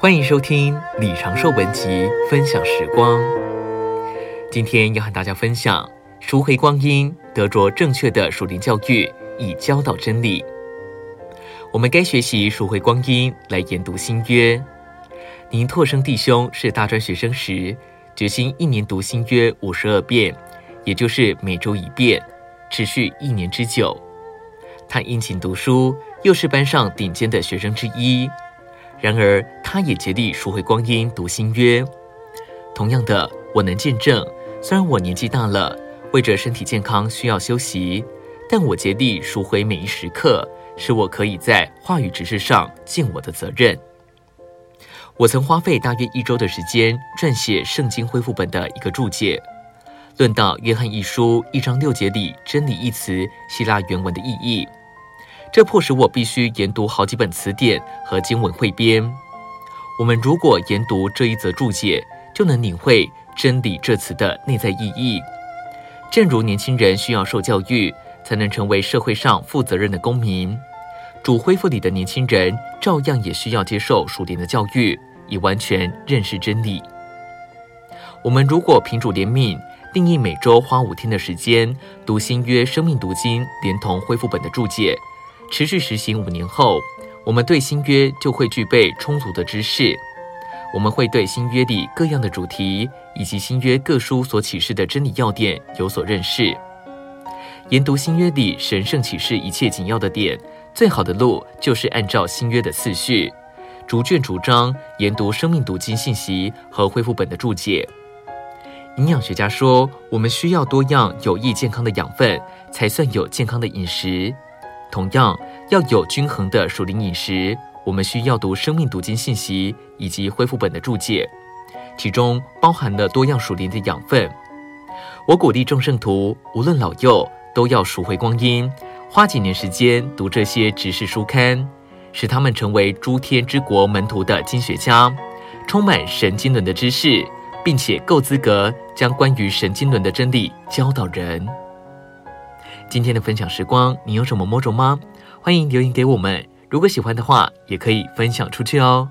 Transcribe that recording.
欢迎收听李长寿文集分享时光。今天要和大家分享赎回光阴，得着正确的属灵教育，以教导真理。我们该学习赎回光阴来研读新约。您拓生弟兄是大专学生时，决心一年读新约五十二遍，也就是每周一遍，持续一年之久。他殷勤读书，又是班上顶尖的学生之一。然而，他也竭力赎回光阴读新约。同样的，我能见证，虽然我年纪大了，为着身体健康需要休息，但我竭力赎回每一时刻，使我可以在话语执事上尽我的责任。我曾花费大约一周的时间撰写圣经恢复本的一个注解，论到约翰一书一章六节里“真理”一词希腊原文的意义。这迫使我必须研读好几本词典和经文汇编。我们如果研读这一则注解，就能领会“真理”这词的内在意义。正如年轻人需要受教育，才能成为社会上负责任的公民，主恢复里的年轻人照样也需要接受属灵的教育，以完全认识真理。我们如果凭主怜悯，定义每周花五天的时间读新约生命读经，连同恢复本的注解。持续实行五年后，我们对新约就会具备充足的知识。我们会对新约里各样的主题，以及新约各书所启示的真理要点有所认识。研读新约里神圣启示一切紧要的点，最好的路就是按照新约的次序，逐卷逐章研读生命读经信息和恢复本的注解。营养学家说，我们需要多样有益健康的养分，才算有健康的饮食。同样要有均衡的属灵饮食，我们需要读生命读经信息以及恢复本的注解，其中包含了多样属灵的养分。我鼓励众圣徒，无论老幼，都要赎回光阴，花几年时间读这些执事书刊，使他们成为诸天之国门徒的经学家，充满神经纶的知识，并且够资格将关于神经纶的真理教导人。今天的分享时光，你有什么摸着吗？欢迎留言给我们。如果喜欢的话，也可以分享出去哦。